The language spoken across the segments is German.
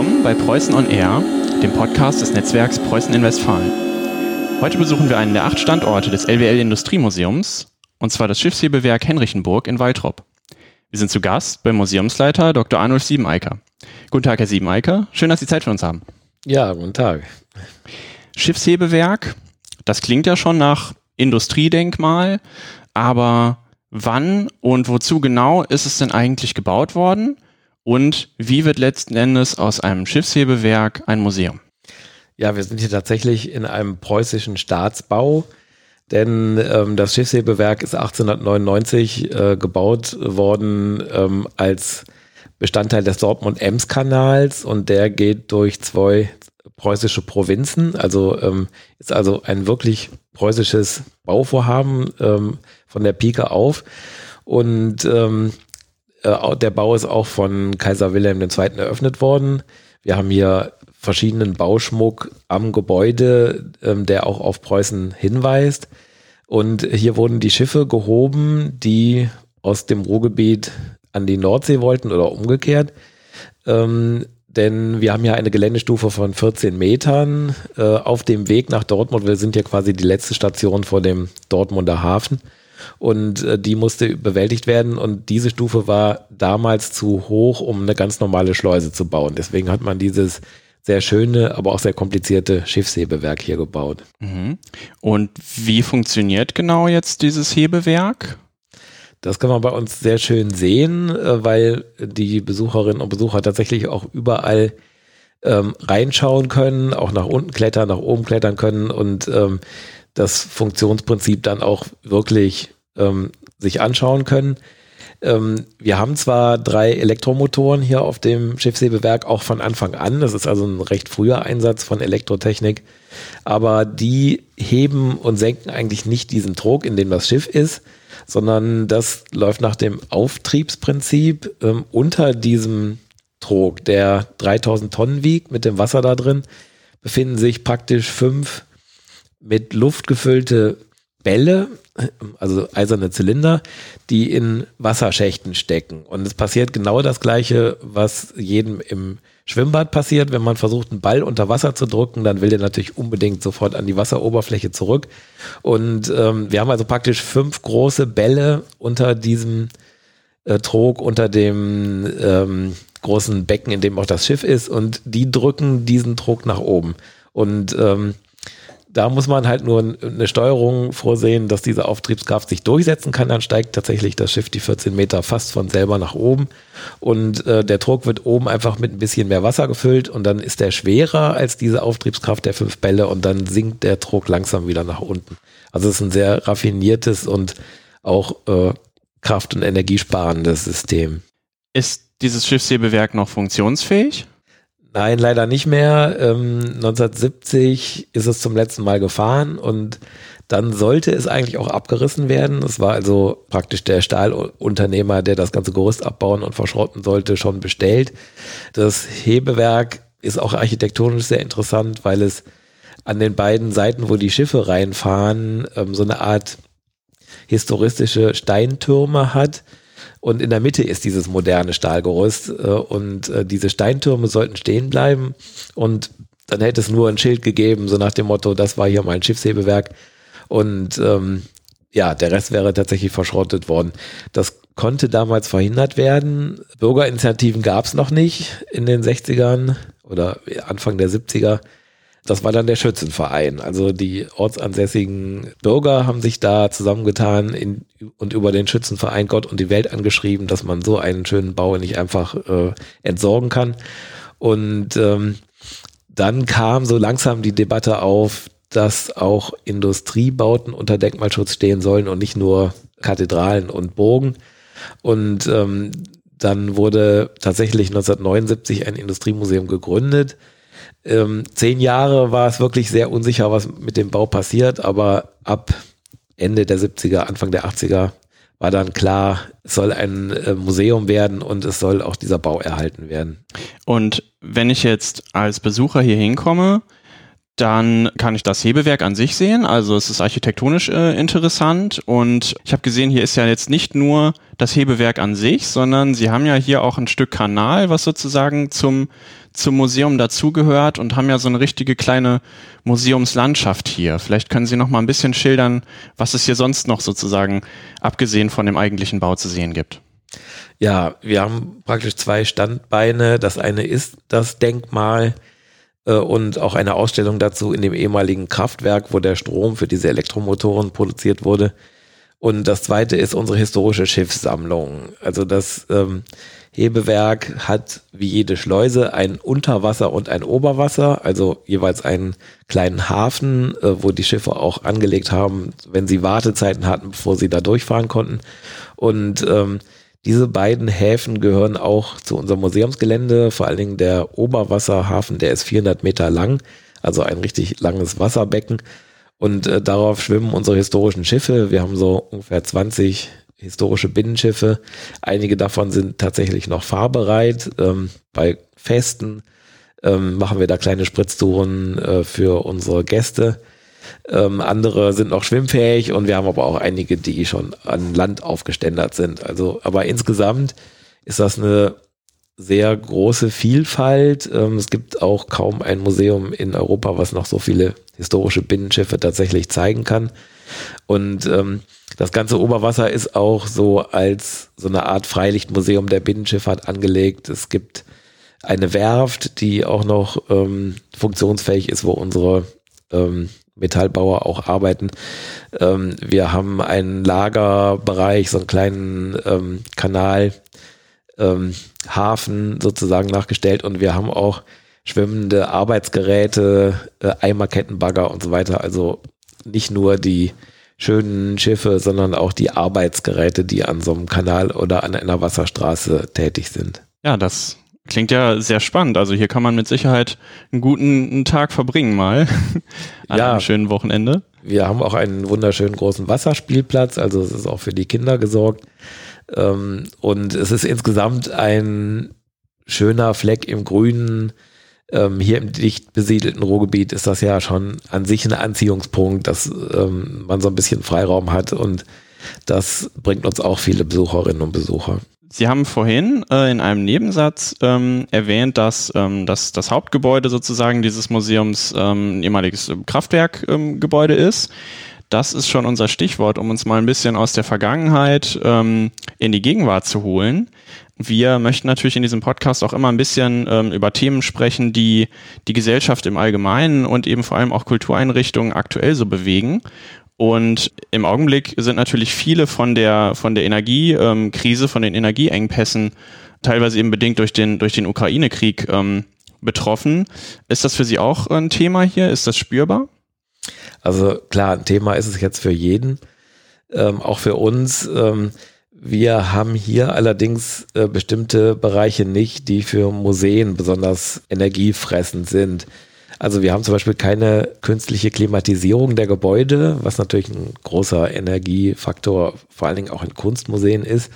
willkommen bei Preußen on Air, dem Podcast des Netzwerks Preußen in Westfalen. Heute besuchen wir einen der acht Standorte des LWL Industriemuseums, und zwar das Schiffshebewerk Henrichenburg in Waltrop. Wir sind zu Gast beim Museumsleiter Dr. Arnulf Siebeneiker. Guten Tag, Herr Siebeneiker. Schön, dass Sie Zeit für uns haben. Ja, guten Tag. Schiffshebewerk, das klingt ja schon nach Industriedenkmal, aber wann und wozu genau ist es denn eigentlich gebaut worden? Und wie wird letzten Endes aus einem Schiffshebewerk ein Museum? Ja, wir sind hier tatsächlich in einem preußischen Staatsbau, denn ähm, das Schiffshebewerk ist 1899 äh, gebaut worden ähm, als Bestandteil des Dortmund-Ems-Kanals und der geht durch zwei preußische Provinzen. Also ähm, ist also ein wirklich preußisches Bauvorhaben ähm, von der Pike auf. Und ähm, äh, der Bau ist auch von Kaiser Wilhelm II. eröffnet worden. Wir haben hier verschiedenen Bauschmuck am Gebäude, ähm, der auch auf Preußen hinweist. Und hier wurden die Schiffe gehoben, die aus dem Ruhrgebiet an die Nordsee wollten oder umgekehrt. Ähm, denn wir haben ja eine Geländestufe von 14 Metern äh, auf dem Weg nach Dortmund. Wir sind ja quasi die letzte Station vor dem Dortmunder Hafen und äh, die musste bewältigt werden und diese Stufe war damals zu hoch, um eine ganz normale Schleuse zu bauen. Deswegen hat man dieses sehr schöne, aber auch sehr komplizierte Schiffshebewerk hier gebaut. Mhm. Und wie funktioniert genau jetzt dieses Hebewerk? Das kann man bei uns sehr schön sehen, äh, weil die Besucherinnen und Besucher tatsächlich auch überall ähm, reinschauen können, auch nach unten klettern, nach oben klettern können und ähm, das Funktionsprinzip dann auch wirklich ähm, sich anschauen können. Ähm, wir haben zwar drei Elektromotoren hier auf dem Schiffshebewerk auch von Anfang an. Das ist also ein recht früher Einsatz von Elektrotechnik. Aber die heben und senken eigentlich nicht diesen Druck, in dem das Schiff ist, sondern das läuft nach dem Auftriebsprinzip ähm, unter diesem Trog, der 3000 Tonnen wiegt mit dem Wasser da drin, befinden sich praktisch fünf mit Luft gefüllte Bälle, also eiserne Zylinder, die in Wasserschächten stecken. Und es passiert genau das Gleiche, was jedem im Schwimmbad passiert. Wenn man versucht, einen Ball unter Wasser zu drücken, dann will der natürlich unbedingt sofort an die Wasseroberfläche zurück. Und ähm, wir haben also praktisch fünf große Bälle unter diesem äh, Trog, unter dem ähm, großen Becken, in dem auch das Schiff ist. Und die drücken diesen Trog nach oben. Und ähm, da muss man halt nur eine Steuerung vorsehen, dass diese Auftriebskraft sich durchsetzen kann. Dann steigt tatsächlich das Schiff die 14 Meter fast von selber nach oben. Und äh, der Druck wird oben einfach mit ein bisschen mehr Wasser gefüllt und dann ist der schwerer als diese Auftriebskraft der fünf Bälle und dann sinkt der Druck langsam wieder nach unten. Also es ist ein sehr raffiniertes und auch äh, kraft- und energiesparendes System. Ist dieses Schiffshebewerk noch funktionsfähig? Nein, leider nicht mehr. Ähm, 1970 ist es zum letzten Mal gefahren und dann sollte es eigentlich auch abgerissen werden. Es war also praktisch der Stahlunternehmer, der das ganze Gerüst abbauen und verschrotten sollte, schon bestellt. Das Hebewerk ist auch architektonisch sehr interessant, weil es an den beiden Seiten, wo die Schiffe reinfahren, ähm, so eine Art historistische Steintürme hat und in der Mitte ist dieses moderne Stahlgerüst äh, und äh, diese Steintürme sollten stehen bleiben und dann hätte es nur ein Schild gegeben, so nach dem Motto, das war hier mein Schiffshebewerk und ähm, ja, der Rest wäre tatsächlich verschrottet worden. Das konnte damals verhindert werden. Bürgerinitiativen gab es noch nicht in den 60ern oder Anfang der 70er. Das war dann der Schützenverein. Also die ortsansässigen Bürger haben sich da zusammengetan in, und über den Schützenverein Gott und die Welt angeschrieben, dass man so einen schönen Bau nicht einfach äh, entsorgen kann. Und ähm, dann kam so langsam die Debatte auf, dass auch Industriebauten unter Denkmalschutz stehen sollen und nicht nur Kathedralen und Burgen. Und ähm, dann wurde tatsächlich 1979 ein Industriemuseum gegründet ähm, zehn Jahre war es wirklich sehr unsicher, was mit dem Bau passiert, aber ab Ende der 70er, Anfang der 80er war dann klar, es soll ein äh, Museum werden und es soll auch dieser Bau erhalten werden. Und wenn ich jetzt als Besucher hier hinkomme, dann kann ich das Hebewerk an sich sehen. Also es ist architektonisch äh, interessant und ich habe gesehen, hier ist ja jetzt nicht nur das Hebewerk an sich, sondern sie haben ja hier auch ein Stück Kanal, was sozusagen zum zum Museum dazugehört und haben ja so eine richtige kleine Museumslandschaft hier. Vielleicht können Sie noch mal ein bisschen schildern, was es hier sonst noch sozusagen abgesehen von dem eigentlichen Bau zu sehen gibt. Ja, wir haben praktisch zwei Standbeine. Das eine ist das Denkmal und auch eine Ausstellung dazu in dem ehemaligen Kraftwerk, wo der Strom für diese Elektromotoren produziert wurde. Und das zweite ist unsere historische Schiffssammlung. Also das ähm, Hebewerk hat wie jede Schleuse ein Unterwasser und ein Oberwasser, also jeweils einen kleinen Hafen, äh, wo die Schiffe auch angelegt haben, wenn sie Wartezeiten hatten, bevor sie da durchfahren konnten. Und ähm, diese beiden Häfen gehören auch zu unserem Museumsgelände, vor allen Dingen der Oberwasserhafen, der ist 400 Meter lang, also ein richtig langes Wasserbecken. Und äh, darauf schwimmen unsere historischen Schiffe. Wir haben so ungefähr 20 historische Binnenschiffe. Einige davon sind tatsächlich noch fahrbereit. Ähm, bei Festen ähm, machen wir da kleine Spritztouren äh, für unsere Gäste. Ähm, andere sind noch schwimmfähig und wir haben aber auch einige, die schon an Land aufgeständert sind. Also, aber insgesamt ist das eine sehr große Vielfalt. Ähm, es gibt auch kaum ein Museum in Europa, was noch so viele historische Binnenschiffe tatsächlich zeigen kann. Und ähm, das ganze Oberwasser ist auch so als so eine Art Freilichtmuseum der Binnenschifffahrt angelegt. Es gibt eine Werft, die auch noch ähm, funktionsfähig ist, wo unsere ähm, Metallbauer auch arbeiten. Ähm, wir haben einen Lagerbereich, so einen kleinen ähm, Kanal, ähm, Hafen sozusagen nachgestellt und wir haben auch schwimmende Arbeitsgeräte, äh, Eimerkettenbagger und so weiter. Also nicht nur die schönen Schiffe, sondern auch die Arbeitsgeräte, die an so einem Kanal oder an einer Wasserstraße tätig sind. Ja, das klingt ja sehr spannend. Also hier kann man mit Sicherheit einen guten einen Tag verbringen mal an ja, einem schönen Wochenende. Wir haben auch einen wunderschönen großen Wasserspielplatz, also es ist auch für die Kinder gesorgt. Ähm, und es ist insgesamt ein schöner Fleck im Grünen ähm, hier im dicht besiedelten Ruhrgebiet ist das ja schon an sich ein Anziehungspunkt, dass ähm, man so ein bisschen Freiraum hat und das bringt uns auch viele Besucherinnen und Besucher. Sie haben vorhin äh, in einem Nebensatz ähm, erwähnt, dass, ähm, dass das Hauptgebäude sozusagen dieses Museums ähm, ein ehemaliges Kraftwerkgebäude ist. Das ist schon unser Stichwort, um uns mal ein bisschen aus der Vergangenheit ähm, in die Gegenwart zu holen. Wir möchten natürlich in diesem Podcast auch immer ein bisschen ähm, über Themen sprechen, die die Gesellschaft im Allgemeinen und eben vor allem auch Kultureinrichtungen aktuell so bewegen. Und im Augenblick sind natürlich viele von der, von der Energiekrise, ähm, von den Energieengpässen, teilweise eben bedingt durch den, durch den Ukraine-Krieg ähm, betroffen. Ist das für Sie auch ein Thema hier? Ist das spürbar? Also klar, ein Thema ist es jetzt für jeden, ähm, auch für uns. Ähm, wir haben hier allerdings äh, bestimmte Bereiche nicht, die für Museen besonders energiefressend sind. Also wir haben zum Beispiel keine künstliche Klimatisierung der Gebäude, was natürlich ein großer Energiefaktor vor allen Dingen auch in Kunstmuseen ist.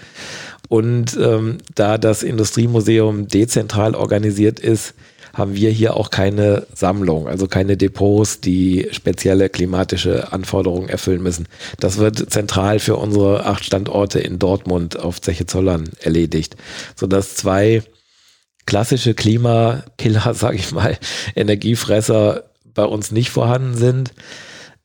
Und ähm, da das Industriemuseum dezentral organisiert ist, haben wir hier auch keine Sammlung, also keine Depots, die spezielle klimatische Anforderungen erfüllen müssen. Das wird zentral für unsere acht Standorte in Dortmund auf Zeche Zollern erledigt, sodass zwei klassische Klimakiller, sage ich mal, Energiefresser bei uns nicht vorhanden sind.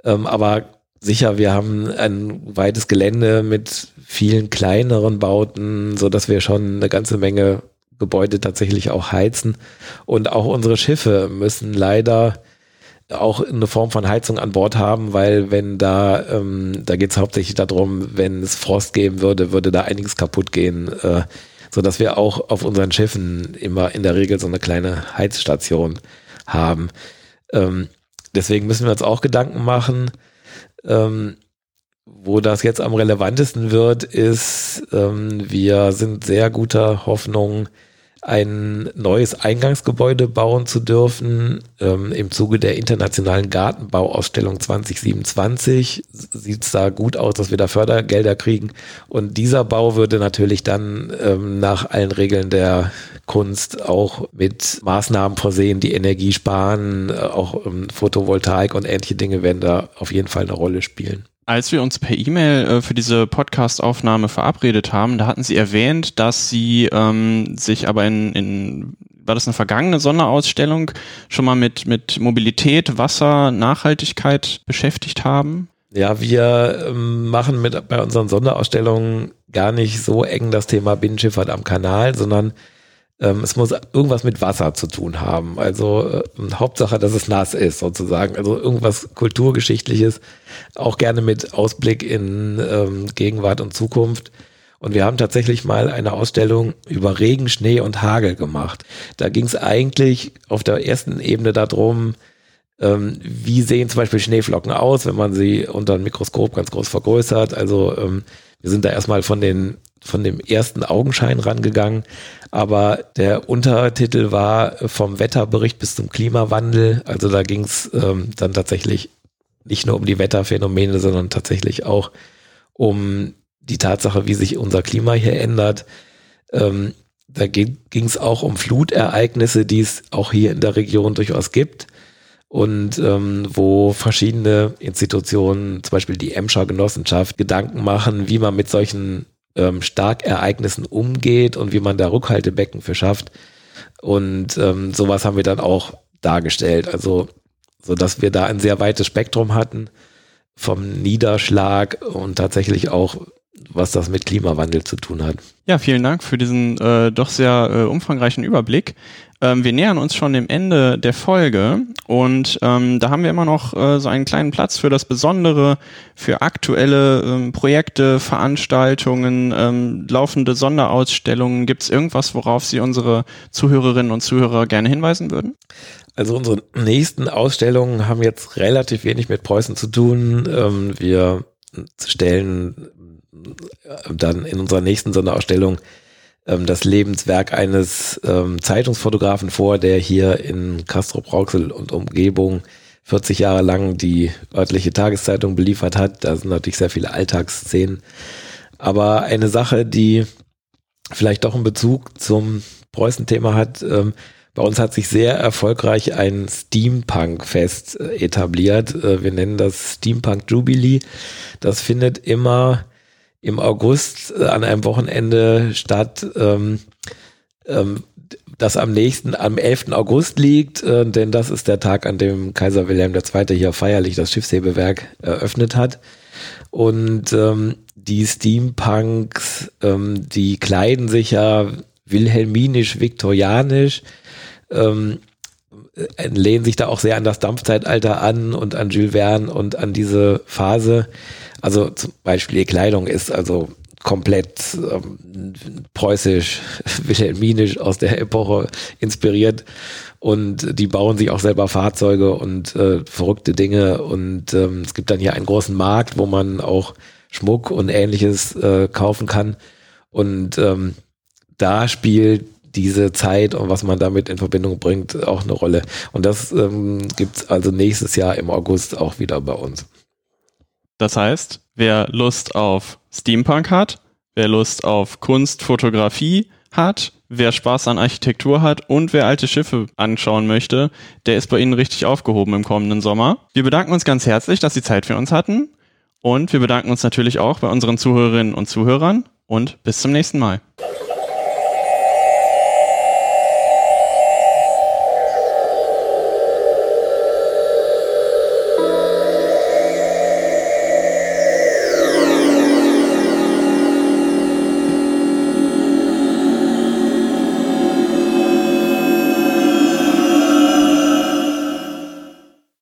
Ähm, aber sicher, wir haben ein weites Gelände mit vielen kleineren Bauten, so dass wir schon eine ganze Menge Gebäude tatsächlich auch heizen. Und auch unsere Schiffe müssen leider auch eine Form von Heizung an Bord haben, weil wenn da, ähm, da geht es hauptsächlich darum, wenn es Frost geben würde, würde da einiges kaputt gehen, äh, so dass wir auch auf unseren Schiffen immer in der Regel so eine kleine Heizstation haben. Ähm, deswegen müssen wir uns auch Gedanken machen. Ähm, wo das jetzt am relevantesten wird, ist, ähm, wir sind sehr guter Hoffnung, ein neues Eingangsgebäude bauen zu dürfen. Ähm, Im Zuge der Internationalen Gartenbauausstellung 2027 sieht es da gut aus, dass wir da Fördergelder kriegen. Und dieser Bau würde natürlich dann ähm, nach allen Regeln der Kunst auch mit Maßnahmen versehen, die Energie sparen, äh, auch ähm, Photovoltaik und ähnliche Dinge werden da auf jeden Fall eine Rolle spielen. Als wir uns per E-Mail äh, für diese Podcast-Aufnahme verabredet haben, da hatten Sie erwähnt, dass Sie ähm, sich aber in, in, war das eine vergangene Sonderausstellung, schon mal mit, mit Mobilität, Wasser, Nachhaltigkeit beschäftigt haben? Ja, wir ähm, machen mit bei unseren Sonderausstellungen gar nicht so eng das Thema Binnenschifffahrt am Kanal, sondern ähm, es muss irgendwas mit Wasser zu tun haben. Also äh, Hauptsache, dass es nass ist sozusagen. Also irgendwas kulturgeschichtliches, auch gerne mit Ausblick in ähm, Gegenwart und Zukunft. Und wir haben tatsächlich mal eine Ausstellung über Regen, Schnee und Hagel gemacht. Da ging es eigentlich auf der ersten Ebene darum, ähm, wie sehen zum Beispiel Schneeflocken aus, wenn man sie unter ein Mikroskop ganz groß vergrößert. Also ähm, wir sind da erstmal von den von dem ersten Augenschein rangegangen, aber der Untertitel war vom Wetterbericht bis zum Klimawandel. Also da ging es ähm, dann tatsächlich nicht nur um die Wetterphänomene, sondern tatsächlich auch um die Tatsache, wie sich unser Klima hier ändert. Ähm, da ging es auch um Flutereignisse, die es auch hier in der Region durchaus gibt und ähm, wo verschiedene Institutionen, zum Beispiel die Emscher Genossenschaft, Gedanken machen, wie man mit solchen ähm, Starkereignissen umgeht und wie man da Rückhaltebecken für schafft. Und ähm, sowas haben wir dann auch dargestellt. Also, so dass wir da ein sehr weites Spektrum hatten vom Niederschlag und tatsächlich auch was das mit Klimawandel zu tun hat. Ja, vielen Dank für diesen äh, doch sehr äh, umfangreichen Überblick. Ähm, wir nähern uns schon dem Ende der Folge und ähm, da haben wir immer noch äh, so einen kleinen Platz für das Besondere, für aktuelle ähm, Projekte, Veranstaltungen, ähm, laufende Sonderausstellungen. Gibt es irgendwas, worauf Sie unsere Zuhörerinnen und Zuhörer gerne hinweisen würden? Also unsere nächsten Ausstellungen haben jetzt relativ wenig mit Preußen zu tun. Ähm, wir stellen dann in unserer nächsten Sonderausstellung ähm, das Lebenswerk eines ähm, Zeitungsfotografen vor, der hier in Castro-Brauxel und Umgebung 40 Jahre lang die örtliche Tageszeitung beliefert hat. Da sind natürlich sehr viele Alltagsszenen. Aber eine Sache, die vielleicht doch einen Bezug zum Preußen-Thema hat, ähm, bei uns hat sich sehr erfolgreich ein Steampunk-Fest äh, etabliert. Äh, wir nennen das Steampunk Jubilee. Das findet immer im August äh, an einem Wochenende statt, ähm, ähm, das am nächsten, am 11. August liegt, äh, denn das ist der Tag, an dem Kaiser Wilhelm II. hier feierlich das Schiffshebewerk eröffnet hat. Und ähm, die Steampunks, ähm, die kleiden sich ja wilhelminisch-viktorianisch, ähm, äh, lehnen sich da auch sehr an das Dampfzeitalter an und an Jules Verne und an diese Phase. Also zum Beispiel die Kleidung ist also komplett ähm, preußisch, wilhelminisch aus der Epoche inspiriert. Und die bauen sich auch selber Fahrzeuge und äh, verrückte Dinge. Und ähm, es gibt dann hier einen großen Markt, wo man auch Schmuck und ähnliches äh, kaufen kann. Und ähm, da spielt diese Zeit und was man damit in Verbindung bringt auch eine Rolle und das ähm, gibt also nächstes Jahr im August auch wieder bei uns. Das heißt, wer Lust auf Steampunk hat, wer Lust auf Kunst, Fotografie hat, wer Spaß an Architektur hat und wer alte Schiffe anschauen möchte, der ist bei Ihnen richtig aufgehoben im kommenden Sommer. Wir bedanken uns ganz herzlich, dass Sie Zeit für uns hatten und wir bedanken uns natürlich auch bei unseren Zuhörerinnen und Zuhörern und bis zum nächsten Mal.